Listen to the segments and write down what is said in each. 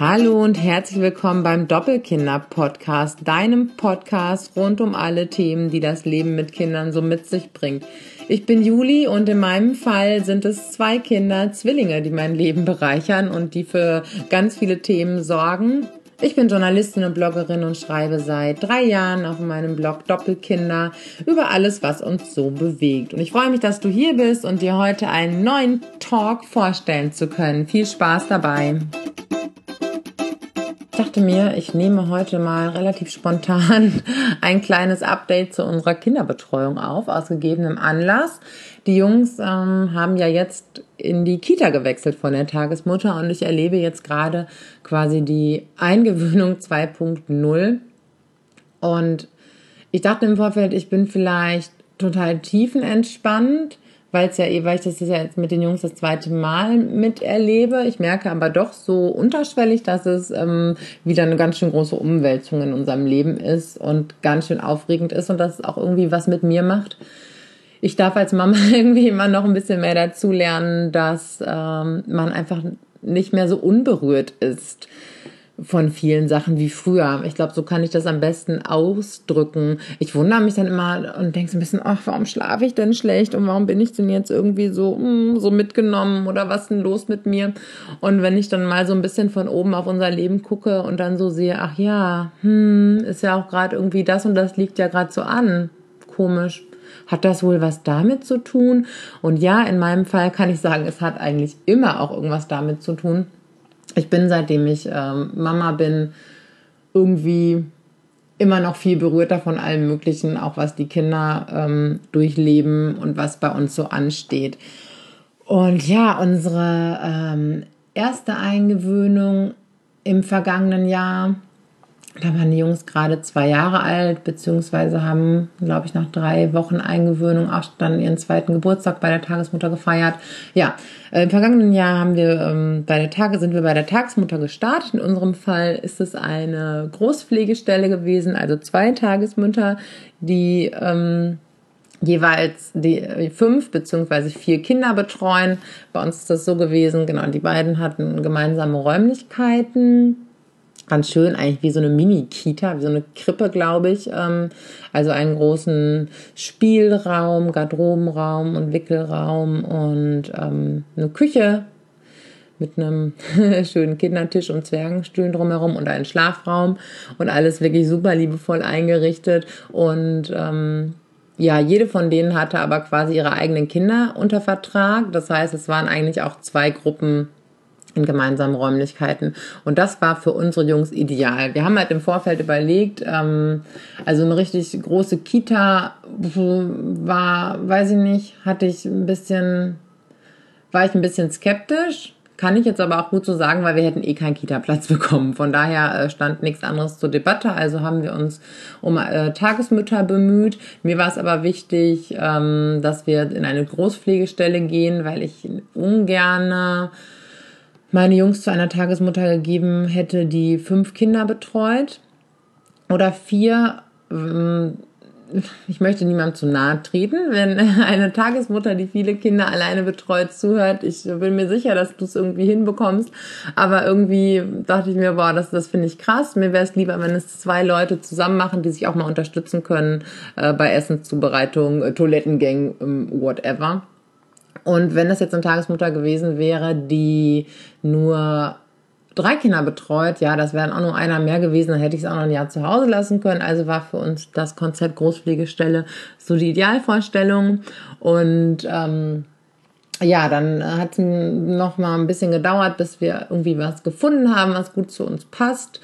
Hallo und herzlich willkommen beim Doppelkinder-Podcast, deinem Podcast rund um alle Themen, die das Leben mit Kindern so mit sich bringt. Ich bin Juli und in meinem Fall sind es zwei Kinder, Zwillinge, die mein Leben bereichern und die für ganz viele Themen sorgen. Ich bin Journalistin und Bloggerin und schreibe seit drei Jahren auf meinem Blog Doppelkinder über alles, was uns so bewegt. Und ich freue mich, dass du hier bist und dir heute einen neuen Talk vorstellen zu können. Viel Spaß dabei dachte mir, ich nehme heute mal relativ spontan ein kleines Update zu unserer Kinderbetreuung auf, aus gegebenem Anlass. Die Jungs ähm, haben ja jetzt in die Kita gewechselt von der Tagesmutter und ich erlebe jetzt gerade quasi die Eingewöhnung 2.0. Und ich dachte im Vorfeld, ich bin vielleicht total tiefenentspannt weil es ja eh, weil ich das ja jetzt mit den Jungs das zweite Mal miterlebe. Ich merke aber doch so unterschwellig, dass es ähm, wieder eine ganz schön große Umwälzung in unserem Leben ist und ganz schön aufregend ist und dass es auch irgendwie was mit mir macht. Ich darf als Mama irgendwie immer noch ein bisschen mehr dazu lernen, dass ähm, man einfach nicht mehr so unberührt ist von vielen Sachen wie früher. Ich glaube, so kann ich das am besten ausdrücken. Ich wundere mich dann immer und denke so ein bisschen, ach, warum schlafe ich denn schlecht und warum bin ich denn jetzt irgendwie so, mm, so mitgenommen oder was denn los mit mir? Und wenn ich dann mal so ein bisschen von oben auf unser Leben gucke und dann so sehe, ach ja, hm, ist ja auch gerade irgendwie das und das liegt ja gerade so an. Komisch. Hat das wohl was damit zu tun? Und ja, in meinem Fall kann ich sagen, es hat eigentlich immer auch irgendwas damit zu tun ich bin, seitdem ich ähm, Mama bin, irgendwie immer noch viel berührter von allem Möglichen, auch was die Kinder ähm, durchleben und was bei uns so ansteht. Und ja, unsere ähm, erste Eingewöhnung im vergangenen Jahr da waren die Jungs gerade zwei Jahre alt, beziehungsweise haben, glaube ich, nach drei Wochen Eingewöhnung auch dann ihren zweiten Geburtstag bei der Tagesmutter gefeiert. Ja, im vergangenen Jahr haben wir ähm, bei der Tage sind wir bei der Tagesmutter gestartet. In unserem Fall ist es eine Großpflegestelle gewesen, also zwei Tagesmütter, die ähm, jeweils die äh, fünf beziehungsweise vier Kinder betreuen. Bei uns ist das so gewesen, genau, die beiden hatten gemeinsame Räumlichkeiten ganz schön, eigentlich wie so eine Mini-Kita, wie so eine Krippe, glaube ich. Ähm, also einen großen Spielraum, Garderobenraum und Wickelraum und ähm, eine Küche mit einem schönen Kindertisch und Zwergenstühlen drumherum und einen Schlafraum und alles wirklich super liebevoll eingerichtet und ähm, ja, jede von denen hatte aber quasi ihre eigenen Kinder unter Vertrag. Das heißt, es waren eigentlich auch zwei Gruppen in gemeinsamen Räumlichkeiten. Und das war für unsere Jungs ideal. Wir haben halt im Vorfeld überlegt, ähm, also eine richtig große Kita war, weiß ich nicht, hatte ich ein bisschen, war ich ein bisschen skeptisch. Kann ich jetzt aber auch gut so sagen, weil wir hätten eh keinen Kita-Platz bekommen. Von daher äh, stand nichts anderes zur Debatte. Also haben wir uns um äh, Tagesmütter bemüht. Mir war es aber wichtig, ähm, dass wir in eine Großpflegestelle gehen, weil ich ungerne meine Jungs zu einer Tagesmutter gegeben hätte, die fünf Kinder betreut oder vier. Ähm, ich möchte niemandem zu nahe treten, wenn eine Tagesmutter, die viele Kinder alleine betreut, zuhört. Ich bin mir sicher, dass du es irgendwie hinbekommst. Aber irgendwie dachte ich mir, boah, das, das finde ich krass. Mir wäre es lieber, wenn es zwei Leute zusammen machen, die sich auch mal unterstützen können äh, bei Essenszubereitung, äh, Toilettengängen, äh, whatever. Und wenn das jetzt eine Tagesmutter gewesen wäre, die nur drei Kinder betreut, ja, das wären auch nur einer mehr gewesen, dann hätte ich es auch noch ein Jahr zu Hause lassen können. Also war für uns das Konzept Großpflegestelle so die Idealvorstellung. Und ähm, ja, dann hat es noch mal ein bisschen gedauert, bis wir irgendwie was gefunden haben, was gut zu uns passt.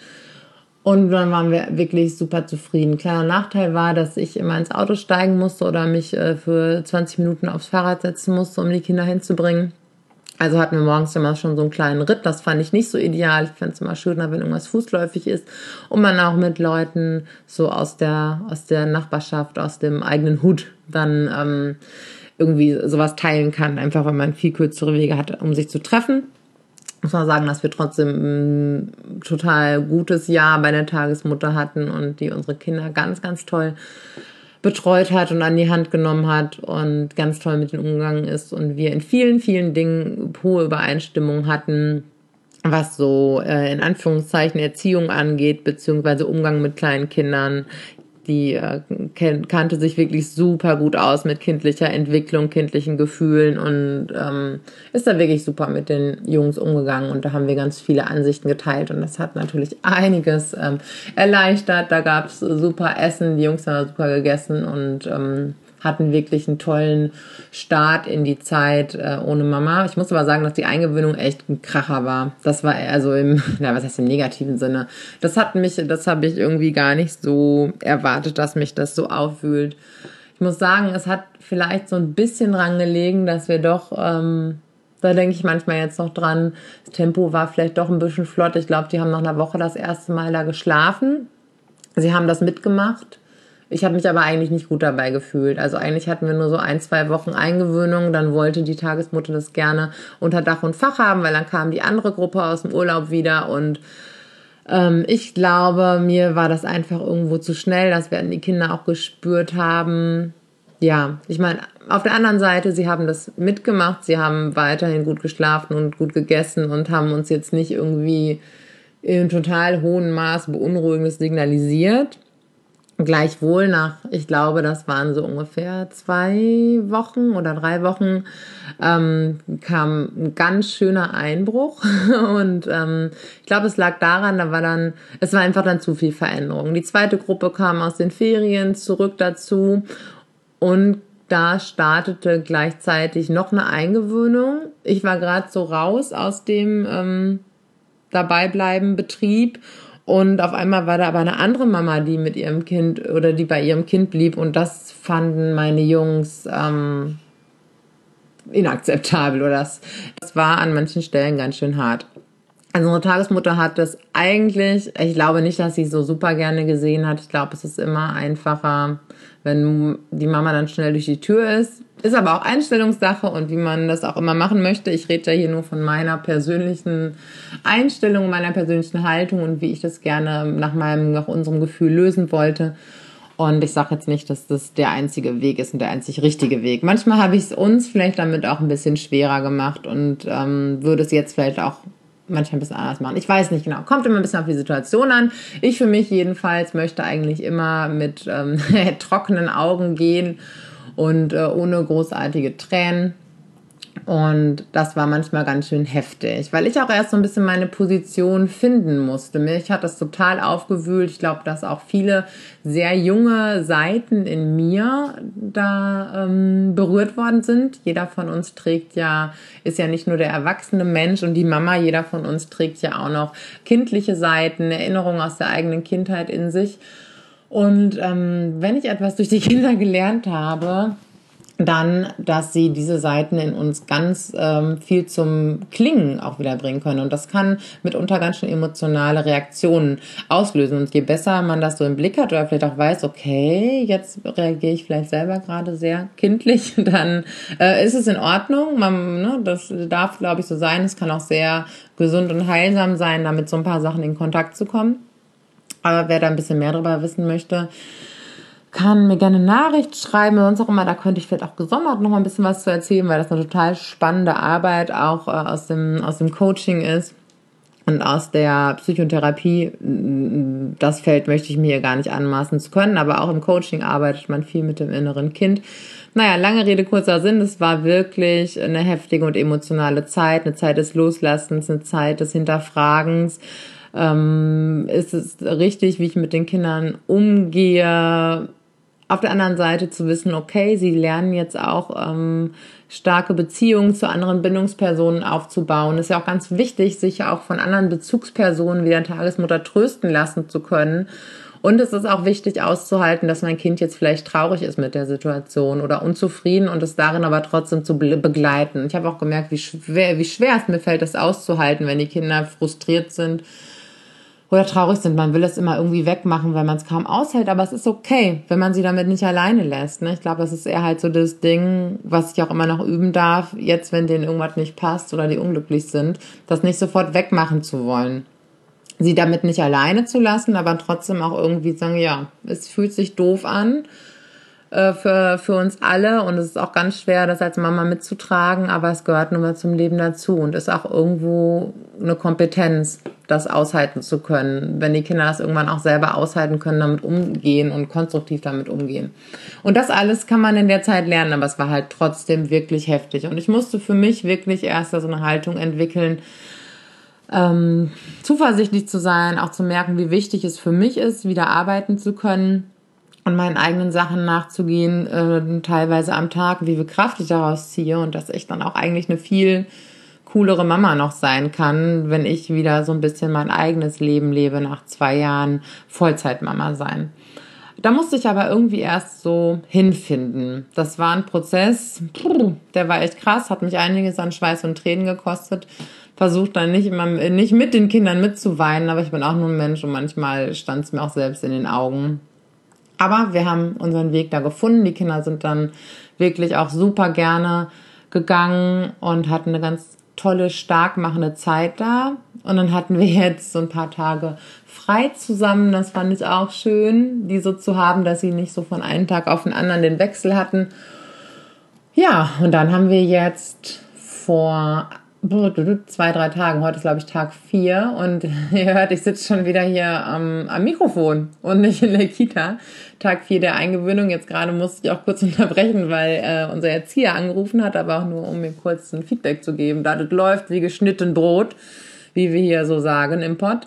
Und dann waren wir wirklich super zufrieden. Kleiner Nachteil war, dass ich immer ins Auto steigen musste oder mich äh, für 20 Minuten aufs Fahrrad setzen musste, um die Kinder hinzubringen. Also hatten wir morgens immer schon so einen kleinen Ritt. Das fand ich nicht so ideal. Ich fand es immer schöner, wenn irgendwas fußläufig ist und man auch mit Leuten so aus der, aus der Nachbarschaft, aus dem eigenen Hut dann ähm, irgendwie sowas teilen kann. Einfach, weil man viel kürzere Wege hat, um sich zu treffen muss man sagen, dass wir trotzdem ein total gutes Jahr bei der Tagesmutter hatten und die unsere Kinder ganz, ganz toll betreut hat und an die Hand genommen hat und ganz toll mit ihnen umgegangen ist und wir in vielen, vielen Dingen hohe Übereinstimmung hatten. was so äh, in Anführungszeichen Erziehung angeht, beziehungsweise Umgang mit kleinen Kindern. Die äh, kannte sich wirklich super gut aus mit kindlicher Entwicklung, kindlichen Gefühlen und ähm, ist da wirklich super mit den Jungs umgegangen. Und da haben wir ganz viele Ansichten geteilt und das hat natürlich einiges ähm, erleichtert. Da gab's super Essen, die Jungs haben super gegessen und ähm, hatten wirklich einen tollen Start in die Zeit äh, ohne Mama. Ich muss aber sagen, dass die Eingewöhnung echt ein Kracher war. Das war also im, ja, was heißt im negativen Sinne. Das hat mich, das habe ich irgendwie gar nicht so erwartet, dass mich das so aufwühlt. Ich muss sagen, es hat vielleicht so ein bisschen dran gelegen, dass wir doch, ähm, da denke ich manchmal jetzt noch dran, das Tempo war vielleicht doch ein bisschen flott. Ich glaube, die haben nach einer Woche das erste Mal da geschlafen. Sie haben das mitgemacht. Ich habe mich aber eigentlich nicht gut dabei gefühlt. Also eigentlich hatten wir nur so ein, zwei Wochen Eingewöhnung. Dann wollte die Tagesmutter das gerne unter Dach und Fach haben, weil dann kam die andere Gruppe aus dem Urlaub wieder und ähm, ich glaube, mir war das einfach irgendwo zu schnell. Das werden die Kinder auch gespürt haben. Ja, ich meine, auf der anderen Seite, sie haben das mitgemacht, sie haben weiterhin gut geschlafen und gut gegessen und haben uns jetzt nicht irgendwie in total hohem Maß beunruhigendes signalisiert. Gleichwohl nach, ich glaube, das waren so ungefähr zwei Wochen oder drei Wochen, ähm, kam ein ganz schöner Einbruch. Und ähm, ich glaube, es lag daran, da war dann, es war einfach dann zu viel Veränderung. Die zweite Gruppe kam aus den Ferien zurück dazu und da startete gleichzeitig noch eine Eingewöhnung. Ich war gerade so raus aus dem ähm, Dabeibleiben Betrieb und auf einmal war da aber eine andere Mama, die mit ihrem Kind oder die bei ihrem Kind blieb. Und das fanden meine Jungs ähm, inakzeptabel. Oder das, das war an manchen Stellen ganz schön hart. Also unsere Tagesmutter hat das eigentlich, ich glaube nicht, dass sie so super gerne gesehen hat. Ich glaube, es ist immer einfacher, wenn die Mama dann schnell durch die Tür ist. Ist aber auch Einstellungssache und wie man das auch immer machen möchte. Ich rede ja hier nur von meiner persönlichen Einstellung, meiner persönlichen Haltung und wie ich das gerne nach meinem, nach unserem Gefühl lösen wollte. Und ich sage jetzt nicht, dass das der einzige Weg ist und der einzig richtige Weg. Manchmal habe ich es uns vielleicht damit auch ein bisschen schwerer gemacht und ähm, würde es jetzt vielleicht auch manchmal ein bisschen anders machen. Ich weiß nicht genau. Kommt immer ein bisschen auf die Situation an. Ich für mich jedenfalls möchte eigentlich immer mit ähm, trockenen Augen gehen und äh, ohne großartige Tränen. Und das war manchmal ganz schön heftig, weil ich auch erst so ein bisschen meine Position finden musste. Mich hat das total aufgewühlt. Ich glaube, dass auch viele sehr junge Seiten in mir da ähm, berührt worden sind. Jeder von uns trägt ja, ist ja nicht nur der erwachsene Mensch und die Mama, jeder von uns trägt ja auch noch kindliche Seiten, Erinnerungen aus der eigenen Kindheit in sich. Und ähm, wenn ich etwas durch die Kinder gelernt habe, dann, dass sie diese Seiten in uns ganz ähm, viel zum Klingen auch wieder bringen können. Und das kann mitunter ganz schön emotionale Reaktionen auslösen. Und je besser man das so im Blick hat oder vielleicht auch weiß, okay, jetzt reagiere ich vielleicht selber gerade sehr kindlich, dann äh, ist es in Ordnung. Man, ne, das darf, glaube ich, so sein. Es kann auch sehr gesund und heilsam sein, damit so ein paar Sachen in Kontakt zu kommen. Aber wer da ein bisschen mehr darüber wissen möchte, kann mir gerne eine Nachricht schreiben, sonst auch immer, da könnte ich vielleicht auch gesondert noch mal ein bisschen was zu erzählen, weil das eine total spannende Arbeit auch äh, aus, dem, aus dem Coaching ist und aus der Psychotherapie. Das Feld möchte ich mir hier gar nicht anmaßen zu können, aber auch im Coaching arbeitet man viel mit dem inneren Kind. Naja, lange Rede, kurzer Sinn. Es war wirklich eine heftige und emotionale Zeit, eine Zeit des Loslassens, eine Zeit des Hinterfragens. Ähm, ist es richtig, wie ich mit den Kindern umgehe? auf der anderen Seite zu wissen, okay, sie lernen jetzt auch ähm, starke Beziehungen zu anderen Bindungspersonen aufzubauen. Ist ja auch ganz wichtig, sich auch von anderen Bezugspersonen wie der Tagesmutter trösten lassen zu können. Und es ist auch wichtig auszuhalten, dass mein Kind jetzt vielleicht traurig ist mit der Situation oder unzufrieden und es darin aber trotzdem zu begleiten. Ich habe auch gemerkt, wie schwer, wie schwer es mir fällt, das auszuhalten, wenn die Kinder frustriert sind oder traurig sind. Man will es immer irgendwie wegmachen, weil man es kaum aushält, aber es ist okay, wenn man sie damit nicht alleine lässt. Ne? Ich glaube, das ist eher halt so das Ding, was ich auch immer noch üben darf, jetzt, wenn denen irgendwas nicht passt oder die unglücklich sind, das nicht sofort wegmachen zu wollen. Sie damit nicht alleine zu lassen, aber trotzdem auch irgendwie sagen, ja, es fühlt sich doof an äh, für, für uns alle und es ist auch ganz schwer, das als Mama mitzutragen, aber es gehört nun mal zum Leben dazu und ist auch irgendwo eine Kompetenz, das aushalten zu können. Wenn die Kinder das irgendwann auch selber aushalten können, damit umgehen und konstruktiv damit umgehen. Und das alles kann man in der Zeit lernen, aber es war halt trotzdem wirklich heftig. Und ich musste für mich wirklich erst so eine Haltung entwickeln, ähm, zuversichtlich zu sein, auch zu merken, wie wichtig es für mich ist, wieder arbeiten zu können und meinen eigenen Sachen nachzugehen, äh, teilweise am Tag, wie viel Kraft ich daraus ziehe und dass ich dann auch eigentlich eine viel coolere Mama noch sein kann, wenn ich wieder so ein bisschen mein eigenes Leben lebe nach zwei Jahren Vollzeitmama sein. Da musste ich aber irgendwie erst so hinfinden. Das war ein Prozess, der war echt krass, hat mich einiges an Schweiß und Tränen gekostet. Versucht dann nicht immer nicht mit den Kindern mitzuweinen, aber ich bin auch nur ein Mensch und manchmal stand es mir auch selbst in den Augen. Aber wir haben unseren Weg da gefunden. Die Kinder sind dann wirklich auch super gerne gegangen und hatten eine ganz tolle, stark machende Zeit da. Und dann hatten wir jetzt so ein paar Tage frei zusammen. Das fand ich auch schön, die so zu haben, dass sie nicht so von einem Tag auf den anderen den Wechsel hatten. Ja, und dann haben wir jetzt vor zwei, drei Tagen. Heute ist, glaube ich, Tag vier. Und ihr hört, ich sitze schon wieder hier am, am Mikrofon und nicht in der Kita. Tag vier der Eingewöhnung. Jetzt gerade musste ich auch kurz unterbrechen, weil äh, unser Erzieher angerufen hat, aber auch nur, um mir kurz ein Feedback zu geben. Da das läuft wie geschnitten Brot, wie wir hier so sagen im Pott.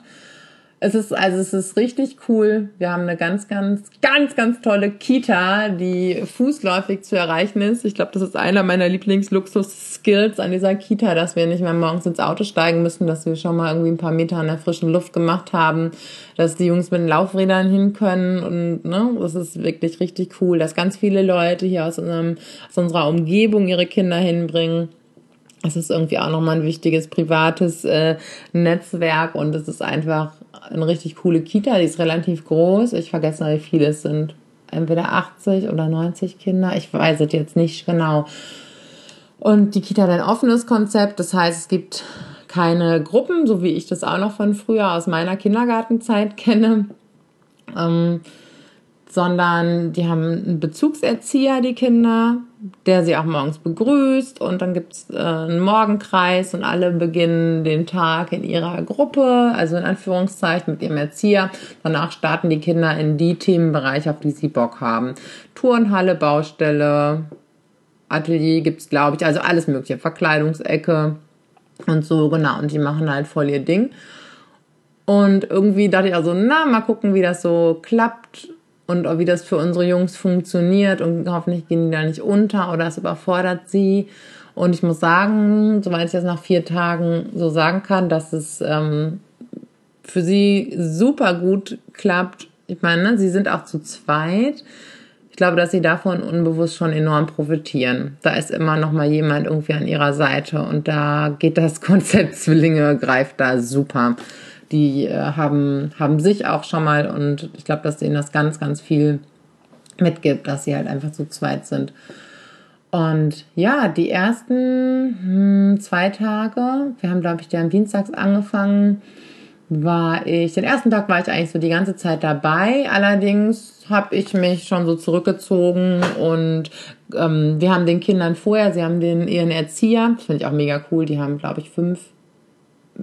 Es ist, also es ist richtig cool. Wir haben eine ganz, ganz, ganz, ganz tolle Kita, die fußläufig zu erreichen ist. Ich glaube, das ist einer meiner Lieblingsluxus-Skills an dieser Kita, dass wir nicht mehr morgens ins Auto steigen müssen, dass wir schon mal irgendwie ein paar Meter in der frischen Luft gemacht haben, dass die Jungs mit den Laufrädern hin können und ne, das ist wirklich richtig cool, dass ganz viele Leute hier aus, unserem, aus unserer Umgebung ihre Kinder hinbringen. Es ist irgendwie auch nochmal ein wichtiges privates äh, Netzwerk und es ist einfach eine richtig coole Kita, die ist relativ groß. Ich vergesse wie viele es sind. Entweder 80 oder 90 Kinder. Ich weiß es jetzt nicht genau. Und die Kita hat ein offenes Konzept. Das heißt, es gibt keine Gruppen, so wie ich das auch noch von früher aus meiner Kindergartenzeit kenne. Ähm, sondern die haben einen Bezugserzieher, die Kinder, der sie auch morgens begrüßt und dann gibt's äh, einen Morgenkreis und alle beginnen den Tag in ihrer Gruppe, also in Anführungszeichen mit ihrem Erzieher. Danach starten die Kinder in die Themenbereiche, auf die sie Bock haben. Turnhalle, Baustelle, Atelier gibt's glaube ich, also alles mögliche, Verkleidungsecke und so, genau. Und die machen halt voll ihr Ding. Und irgendwie dachte ich also, na, mal gucken, wie das so klappt und wie das für unsere Jungs funktioniert und hoffentlich gehen die da nicht unter oder es überfordert sie. Und ich muss sagen, soweit ich das nach vier Tagen so sagen kann, dass es ähm, für sie super gut klappt. Ich meine, ne, sie sind auch zu zweit. Ich glaube, dass sie davon unbewusst schon enorm profitieren. Da ist immer noch mal jemand irgendwie an ihrer Seite und da geht das Konzept Zwillinge greift da super die äh, haben, haben sich auch schon mal und ich glaube, dass denen das ganz, ganz viel mitgibt, dass sie halt einfach zu zweit sind. Und ja, die ersten hm, zwei Tage, wir haben, glaube ich, ja am Dienstags angefangen, war ich, den ersten Tag war ich eigentlich so die ganze Zeit dabei. Allerdings habe ich mich schon so zurückgezogen und ähm, wir haben den Kindern vorher, sie haben den ihren Erzieher, das finde ich auch mega cool, die haben, glaube ich, fünf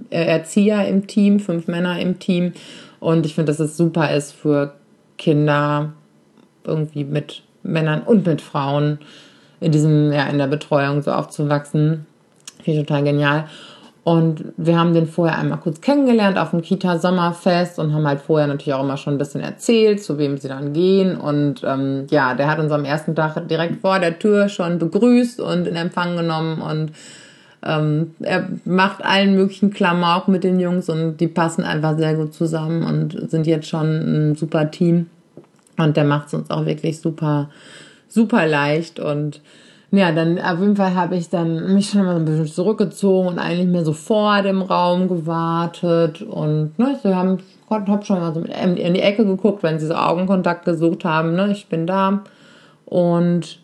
Erzieher im Team, fünf Männer im Team. Und ich finde, dass es super ist für Kinder irgendwie mit Männern und mit Frauen in diesem, ja, in der Betreuung so aufzuwachsen. Finde ich total genial. Und wir haben den vorher einmal kurz kennengelernt auf dem Kita-Sommerfest und haben halt vorher natürlich auch immer schon ein bisschen erzählt, zu wem sie dann gehen. Und ähm, ja, der hat uns am ersten Tag direkt vor der Tür schon begrüßt und in Empfang genommen und ähm, er macht allen möglichen Klamauk mit den Jungs und die passen einfach sehr gut zusammen und sind jetzt schon ein super Team. Und der macht es uns auch wirklich super, super leicht. Und ja, dann auf jeden Fall habe ich dann mich schon mal ein bisschen zurückgezogen und eigentlich mehr so vor dem Raum gewartet. Und ne, sie haben hab schon mal so in die Ecke geguckt, wenn sie so Augenkontakt gesucht haben. Ne, ich bin da. Und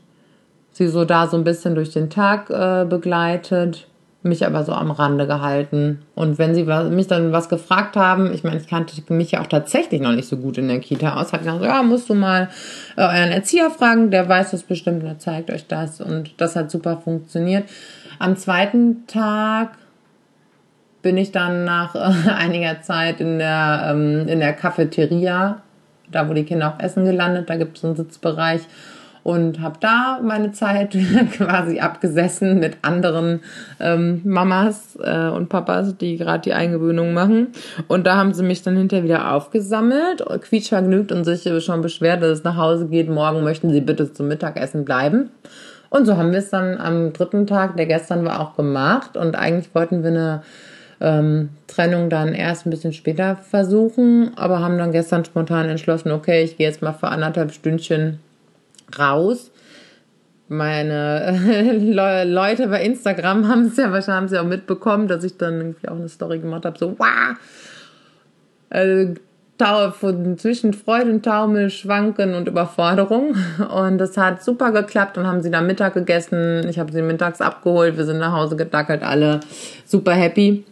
sie so da so ein bisschen durch den Tag äh, begleitet, mich aber so am Rande gehalten. Und wenn sie mich dann was gefragt haben, ich meine, ich kannte mich ja auch tatsächlich noch nicht so gut in der Kita aus, ich gesagt, ja, musst du mal äh, euren Erzieher fragen, der weiß das bestimmt, der zeigt euch das. Und das hat super funktioniert. Am zweiten Tag bin ich dann nach äh, einiger Zeit in der, ähm, in der Cafeteria, da wo die Kinder auch essen gelandet, da gibt es einen Sitzbereich und habe da meine Zeit quasi abgesessen mit anderen ähm, Mamas äh, und Papas, die gerade die Eingewöhnung machen. Und da haben sie mich dann hinterher wieder aufgesammelt, quietschvergnügt und sich schon beschwert, dass es nach Hause geht. Morgen möchten sie bitte zum Mittagessen bleiben. Und so haben wir es dann am dritten Tag, der gestern war, auch gemacht. Und eigentlich wollten wir eine ähm, Trennung dann erst ein bisschen später versuchen, aber haben dann gestern spontan entschlossen, okay, ich gehe jetzt mal für anderthalb Stündchen raus. Meine Leute bei Instagram haben es ja wahrscheinlich auch mitbekommen, dass ich dann irgendwie auch eine Story gemacht habe, so wow. Also, zwischen Freude und Taumel, Schwanken und Überforderung. Und das hat super geklappt und haben sie dann Mittag gegessen. Ich habe sie mittags abgeholt. Wir sind nach Hause gedackelt, alle super happy.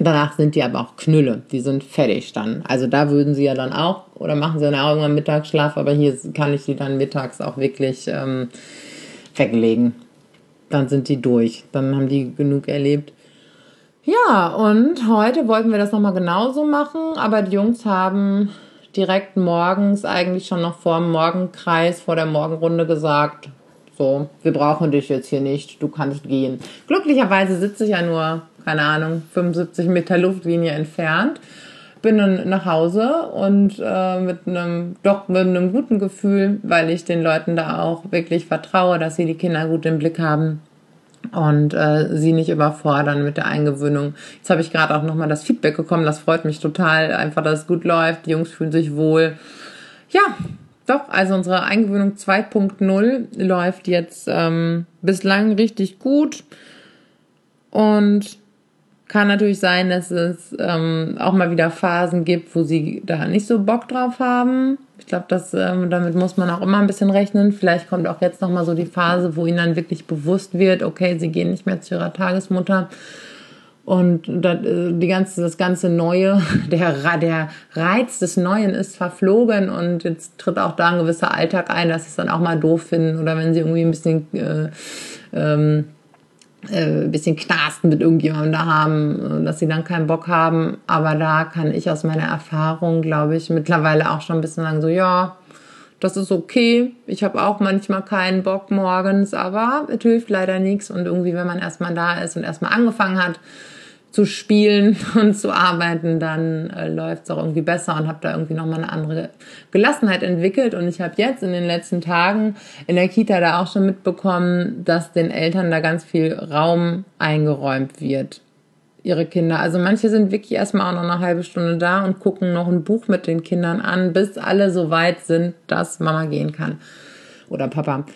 Danach sind die aber auch Knülle, die sind fertig dann. Also da würden sie ja dann auch, oder machen sie dann auch irgendwann Mittagsschlaf, aber hier kann ich die dann mittags auch wirklich ähm, weglegen. Dann sind die durch, dann haben die genug erlebt. Ja, und heute wollten wir das nochmal genauso machen, aber die Jungs haben direkt morgens, eigentlich schon noch vor dem Morgenkreis, vor der Morgenrunde gesagt, so, wir brauchen dich jetzt hier nicht, du kannst gehen. Glücklicherweise sitze ich ja nur keine Ahnung, 75 Meter Luftlinie entfernt. Bin dann nach Hause und äh, mit einem doch mit einem guten Gefühl, weil ich den Leuten da auch wirklich vertraue, dass sie die Kinder gut im Blick haben und äh, sie nicht überfordern mit der Eingewöhnung. Jetzt habe ich gerade auch nochmal das Feedback bekommen, das freut mich total, einfach, dass es gut läuft, die Jungs fühlen sich wohl. Ja, doch, also unsere Eingewöhnung 2.0 läuft jetzt ähm, bislang richtig gut und kann natürlich sein, dass es ähm, auch mal wieder Phasen gibt, wo sie da nicht so Bock drauf haben. Ich glaube, ähm, damit muss man auch immer ein bisschen rechnen. Vielleicht kommt auch jetzt nochmal so die Phase, wo ihnen dann wirklich bewusst wird, okay, sie gehen nicht mehr zu ihrer Tagesmutter. Und das, äh, die ganze, das ganze Neue, der, der Reiz des Neuen ist verflogen und jetzt tritt auch da ein gewisser Alltag ein, dass sie es dann auch mal doof finden oder wenn sie irgendwie ein bisschen äh, ähm, äh, bisschen Knasten mit irgendjemandem da haben, äh, dass sie dann keinen Bock haben. Aber da kann ich aus meiner Erfahrung, glaube ich, mittlerweile auch schon ein bisschen sagen, so ja, das ist okay. Ich habe auch manchmal keinen Bock morgens, aber es hilft leider nichts. Und irgendwie, wenn man erstmal da ist und erstmal angefangen hat, zu spielen und zu arbeiten, dann äh, läuft es auch irgendwie besser und habe da irgendwie nochmal eine andere Gelassenheit entwickelt. Und ich habe jetzt in den letzten Tagen in der Kita da auch schon mitbekommen, dass den Eltern da ganz viel Raum eingeräumt wird. Ihre Kinder. Also manche sind wirklich erstmal auch noch eine halbe Stunde da und gucken noch ein Buch mit den Kindern an, bis alle so weit sind, dass Mama gehen kann. Oder Papa.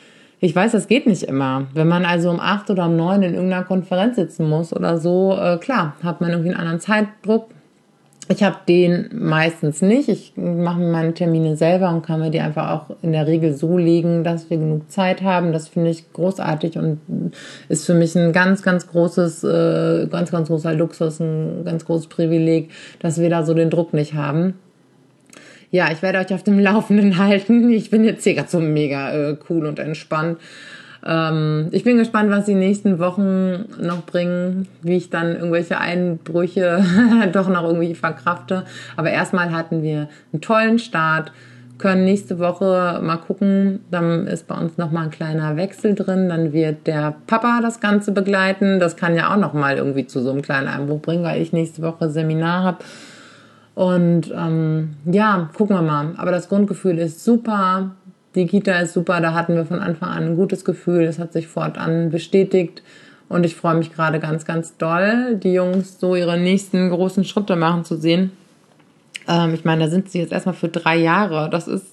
Ich weiß, das geht nicht immer. Wenn man also um acht oder um neun in irgendeiner Konferenz sitzen muss oder so, äh, klar, hat man irgendwie einen anderen Zeitdruck. Ich habe den meistens nicht. Ich mache meine Termine selber und kann mir die einfach auch in der Regel so legen, dass wir genug Zeit haben. Das finde ich großartig und ist für mich ein ganz, ganz großes, äh, ganz, ganz großer Luxus, ein ganz großes Privileg, dass wir da so den Druck nicht haben ja, ich werde euch auf dem Laufenden halten. Ich bin jetzt hier gerade so mega äh, cool und entspannt. Ähm, ich bin gespannt, was die nächsten Wochen noch bringen, wie ich dann irgendwelche Einbrüche doch noch irgendwie verkrafte. Aber erstmal hatten wir einen tollen Start können nächste Woche mal gucken. Dann ist bei uns noch mal ein kleiner Wechsel drin. Dann wird der Papa das Ganze begleiten. Das kann ja auch noch mal irgendwie zu so einem kleinen Einbruch bringen, weil ich nächste Woche Seminar habe und ähm, ja, gucken wir mal. Aber das Grundgefühl ist super. Die Kita ist super. Da hatten wir von Anfang an ein gutes Gefühl. Es hat sich fortan bestätigt. Und ich freue mich gerade ganz, ganz doll, die Jungs so ihre nächsten großen Schritte machen zu sehen. Ähm, ich meine, da sind sie jetzt erstmal für drei Jahre. Das ist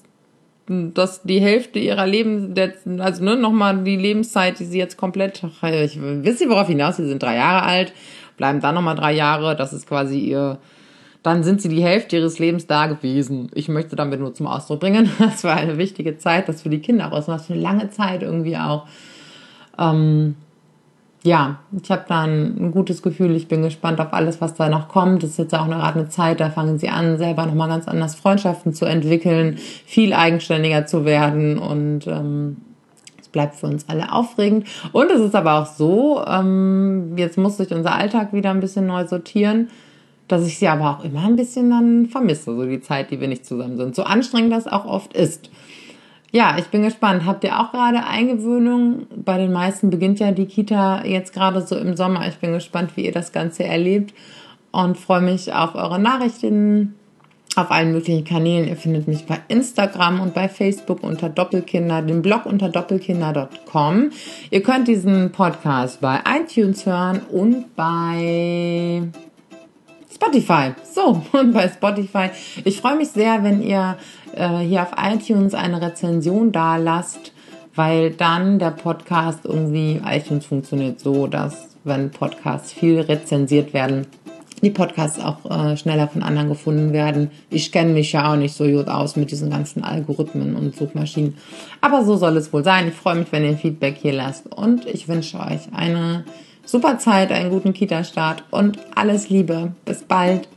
das die Hälfte ihrer Leben, also ne, nochmal die Lebenszeit, die sie jetzt komplett, ich wisst ihr, worauf hinaus, sie sind drei Jahre alt, bleiben dann nochmal drei Jahre, das ist quasi ihr, dann sind sie die Hälfte ihres Lebens da gewesen. Ich möchte damit nur zum Ausdruck bringen, das war eine wichtige Zeit, das für die Kinder auch was für eine lange Zeit irgendwie auch. Ähm, ja, ich habe dann ein gutes Gefühl. Ich bin gespannt auf alles, was da noch kommt. Es ist jetzt auch gerade eine Zeit, da fangen sie an, selber nochmal ganz anders Freundschaften zu entwickeln, viel eigenständiger zu werden und ähm, bleibt für uns alle aufregend. Und es ist aber auch so, ähm, jetzt muss sich unser Alltag wieder ein bisschen neu sortieren, dass ich sie aber auch immer ein bisschen dann vermisse, so die Zeit, die wir nicht zusammen sind. So anstrengend das auch oft ist. Ja, ich bin gespannt. Habt ihr auch gerade Eingewöhnung? Bei den meisten beginnt ja die Kita jetzt gerade so im Sommer. Ich bin gespannt, wie ihr das Ganze erlebt und freue mich auf eure Nachrichten auf allen möglichen Kanälen. Ihr findet mich bei Instagram und bei Facebook unter Doppelkinder, den Blog unter doppelkinder.com. Ihr könnt diesen Podcast bei iTunes hören und bei Spotify. So, und bei Spotify. Ich freue mich sehr, wenn ihr äh, hier auf iTunes eine Rezension da lasst, weil dann der Podcast irgendwie, iTunes funktioniert so, dass wenn Podcasts viel rezensiert werden, die Podcasts auch äh, schneller von anderen gefunden werden. Ich kenne mich ja auch nicht so gut aus mit diesen ganzen Algorithmen und Suchmaschinen. Aber so soll es wohl sein. Ich freue mich, wenn ihr Feedback hier lasst. Und ich wünsche euch eine super Zeit, einen guten Kita-Start und alles Liebe. Bis bald.